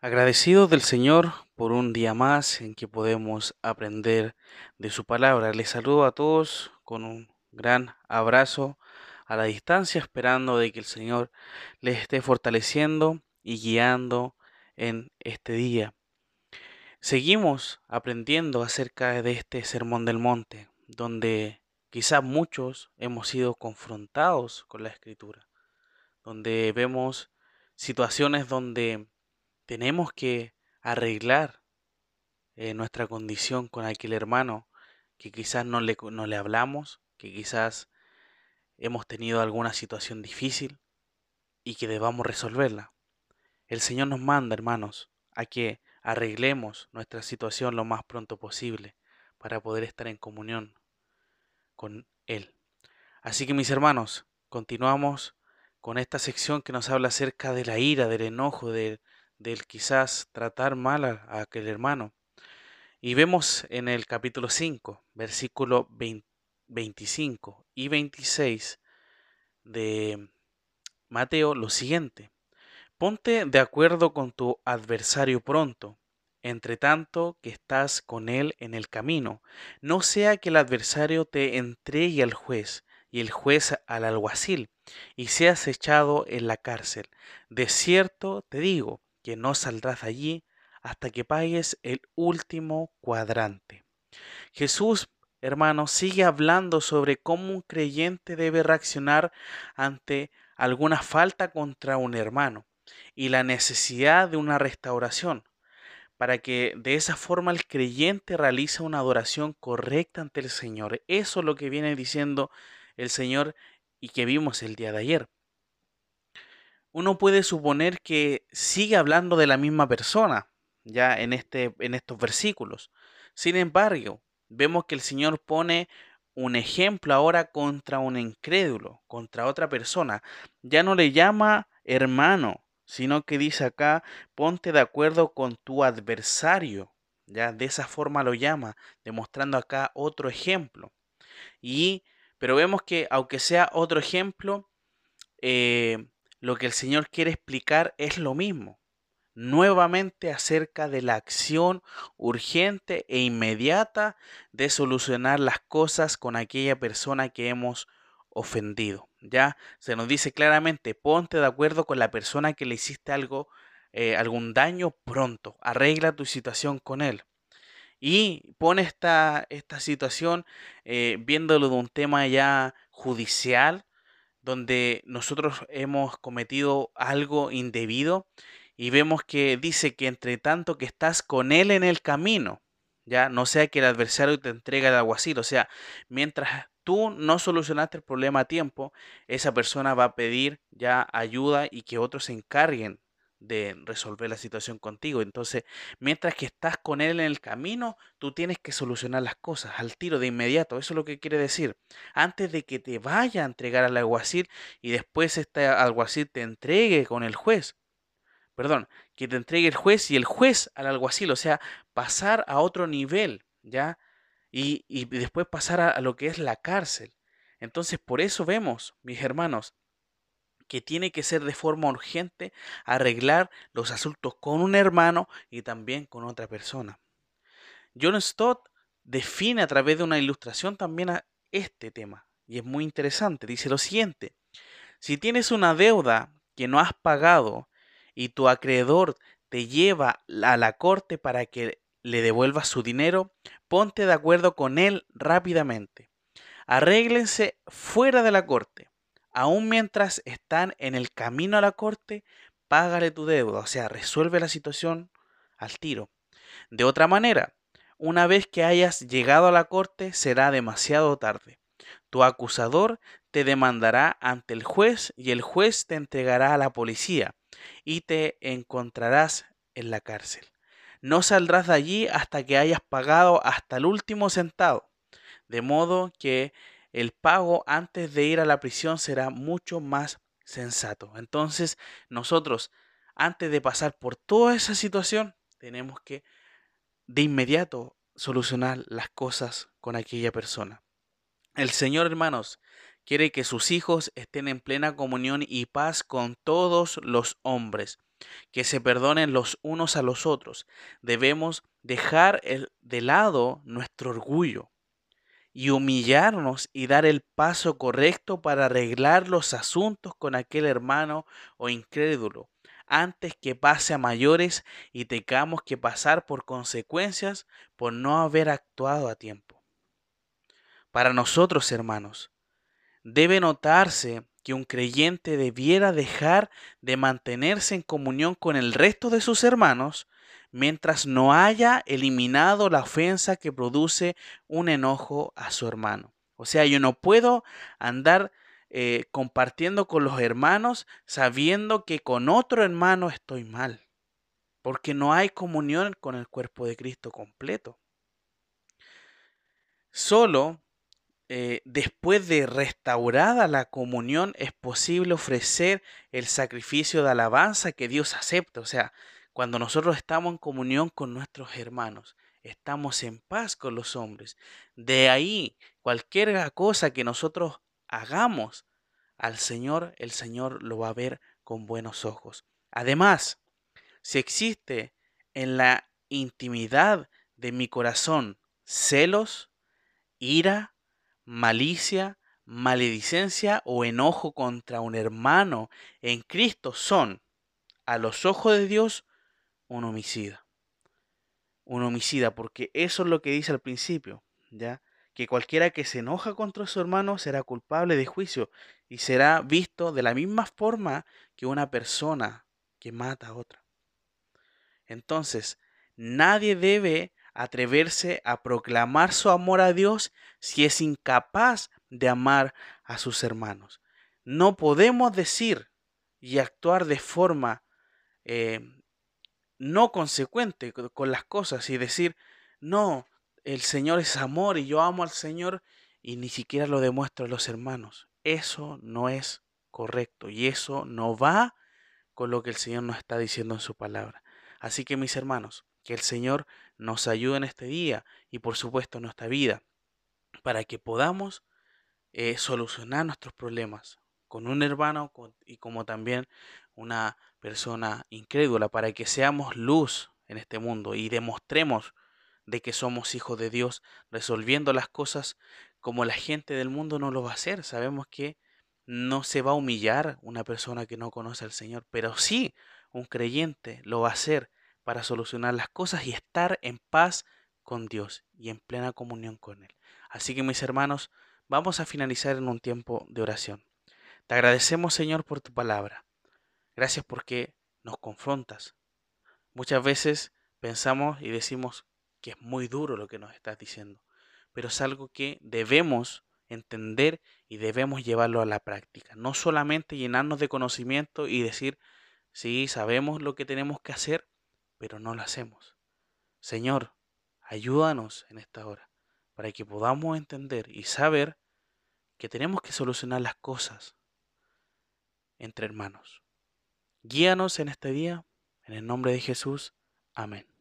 Agradecidos del Señor por un día más en que podemos aprender de su palabra. Les saludo a todos con un gran abrazo a la distancia, esperando de que el Señor les esté fortaleciendo y guiando en este día. Seguimos aprendiendo acerca de este Sermón del Monte, donde quizás muchos hemos sido confrontados con la Escritura, donde vemos situaciones donde tenemos que arreglar eh, nuestra condición con aquel hermano que quizás no le, no le hablamos, que quizás hemos tenido alguna situación difícil y que debamos resolverla. El Señor nos manda, hermanos, a que arreglemos nuestra situación lo más pronto posible para poder estar en comunión con Él. Así que mis hermanos, continuamos con esta sección que nos habla acerca de la ira, del enojo, de, del quizás tratar mal a, aquel hermano. Y vemos en el capítulo 5, versículo 25 y 26 de Mateo lo siguiente. Ponte de acuerdo con tu adversario pronto, entre tanto que estás con él en el camino, no sea que el adversario te entregue al juez y el juez al alguacil, y seas echado en la cárcel. De cierto te digo, que no saldrás allí hasta que pagues el último cuadrante. Jesús, hermano, sigue hablando sobre cómo un creyente debe reaccionar ante alguna falta contra un hermano y la necesidad de una restauración, para que de esa forma el creyente realice una adoración correcta ante el Señor. Eso es lo que viene diciendo el Señor y que vimos el día de ayer uno puede suponer que sigue hablando de la misma persona, ya en, este, en estos versículos. Sin embargo, vemos que el Señor pone un ejemplo ahora contra un incrédulo, contra otra persona. Ya no le llama hermano, sino que dice acá, ponte de acuerdo con tu adversario. Ya de esa forma lo llama, demostrando acá otro ejemplo. Y, pero vemos que aunque sea otro ejemplo, eh, lo que el Señor quiere explicar es lo mismo, nuevamente acerca de la acción urgente e inmediata de solucionar las cosas con aquella persona que hemos ofendido. Ya se nos dice claramente, ponte de acuerdo con la persona que le hiciste algo, eh, algún daño pronto, arregla tu situación con él. Y pone esta, esta situación eh, viéndolo de un tema ya judicial, donde nosotros hemos cometido algo indebido y vemos que dice que entre tanto que estás con él en el camino, ya no sea que el adversario te entregue el aguacil, o sea, mientras tú no solucionaste el problema a tiempo, esa persona va a pedir ya ayuda y que otros se encarguen de resolver la situación contigo. Entonces, mientras que estás con él en el camino, tú tienes que solucionar las cosas al tiro de inmediato. Eso es lo que quiere decir. Antes de que te vaya a entregar al alguacil y después este alguacil te entregue con el juez. Perdón, que te entregue el juez y el juez al alguacil, o sea, pasar a otro nivel, ¿ya? Y, y después pasar a lo que es la cárcel. Entonces, por eso vemos, mis hermanos, que tiene que ser de forma urgente arreglar los asuntos con un hermano y también con otra persona. John Stott define a través de una ilustración también a este tema y es muy interesante. Dice lo siguiente, si tienes una deuda que no has pagado y tu acreedor te lleva a la corte para que le devuelvas su dinero, ponte de acuerdo con él rápidamente. Arréglense fuera de la corte aún mientras están en el camino a la corte, págale tu deuda, o sea, resuelve la situación al tiro. De otra manera, una vez que hayas llegado a la corte, será demasiado tarde. Tu acusador te demandará ante el juez y el juez te entregará a la policía y te encontrarás en la cárcel. No saldrás de allí hasta que hayas pagado hasta el último centavo, de modo que el pago antes de ir a la prisión será mucho más sensato. Entonces, nosotros, antes de pasar por toda esa situación, tenemos que de inmediato solucionar las cosas con aquella persona. El Señor, hermanos, quiere que sus hijos estén en plena comunión y paz con todos los hombres. que se perdonen los unos a los otros. Debemos dejar de lado nuestro orgullo y humillarnos y dar el paso correcto para arreglar los asuntos con aquel hermano o incrédulo antes que pase a mayores y tengamos que pasar por consecuencias por no haber actuado a tiempo. Para nosotros, hermanos, debe notarse que un creyente debiera dejar de mantenerse en comunión con el resto de sus hermanos mientras no haya eliminado la ofensa que produce un enojo a su hermano. O sea, yo no puedo andar eh, compartiendo con los hermanos sabiendo que con otro hermano estoy mal, porque no hay comunión con el cuerpo de Cristo completo. Solo eh, después de restaurada la comunión es posible ofrecer el sacrificio de alabanza que Dios acepta. O sea, cuando nosotros estamos en comunión con nuestros hermanos, estamos en paz con los hombres. De ahí, cualquier cosa que nosotros hagamos al Señor, el Señor lo va a ver con buenos ojos. Además, si existe en la intimidad de mi corazón celos, ira, malicia, maledicencia o enojo contra un hermano en Cristo son, a los ojos de Dios, un homicida. Un homicida, porque eso es lo que dice al principio, ¿ya? que cualquiera que se enoja contra su hermano será culpable de juicio y será visto de la misma forma que una persona que mata a otra. Entonces, nadie debe atreverse a proclamar su amor a Dios si es incapaz de amar a sus hermanos. No podemos decir y actuar de forma eh, no consecuente con las cosas y decir, no, el Señor es amor y yo amo al Señor y ni siquiera lo demuestro a los hermanos. Eso no es correcto y eso no va con lo que el Señor nos está diciendo en su palabra. Así que mis hermanos, que el Señor nos ayude en este día y por supuesto en nuestra vida para que podamos eh, solucionar nuestros problemas con un hermano y como también una persona incrédula para que seamos luz en este mundo y demostremos de que somos hijos de Dios, resolviendo las cosas como la gente del mundo no lo va a hacer. Sabemos que no se va a humillar una persona que no conoce al Señor, pero sí un creyente lo va a hacer para solucionar las cosas y estar en paz con Dios y en plena comunión con Él. Así que mis hermanos, vamos a finalizar en un tiempo de oración. Te agradecemos Señor por tu palabra. Gracias porque nos confrontas. Muchas veces pensamos y decimos, que es muy duro lo que nos estás diciendo, pero es algo que debemos entender y debemos llevarlo a la práctica. No solamente llenarnos de conocimiento y decir, sí, sabemos lo que tenemos que hacer, pero no lo hacemos. Señor, ayúdanos en esta hora para que podamos entender y saber que tenemos que solucionar las cosas entre hermanos. Guíanos en este día, en el nombre de Jesús. Amén.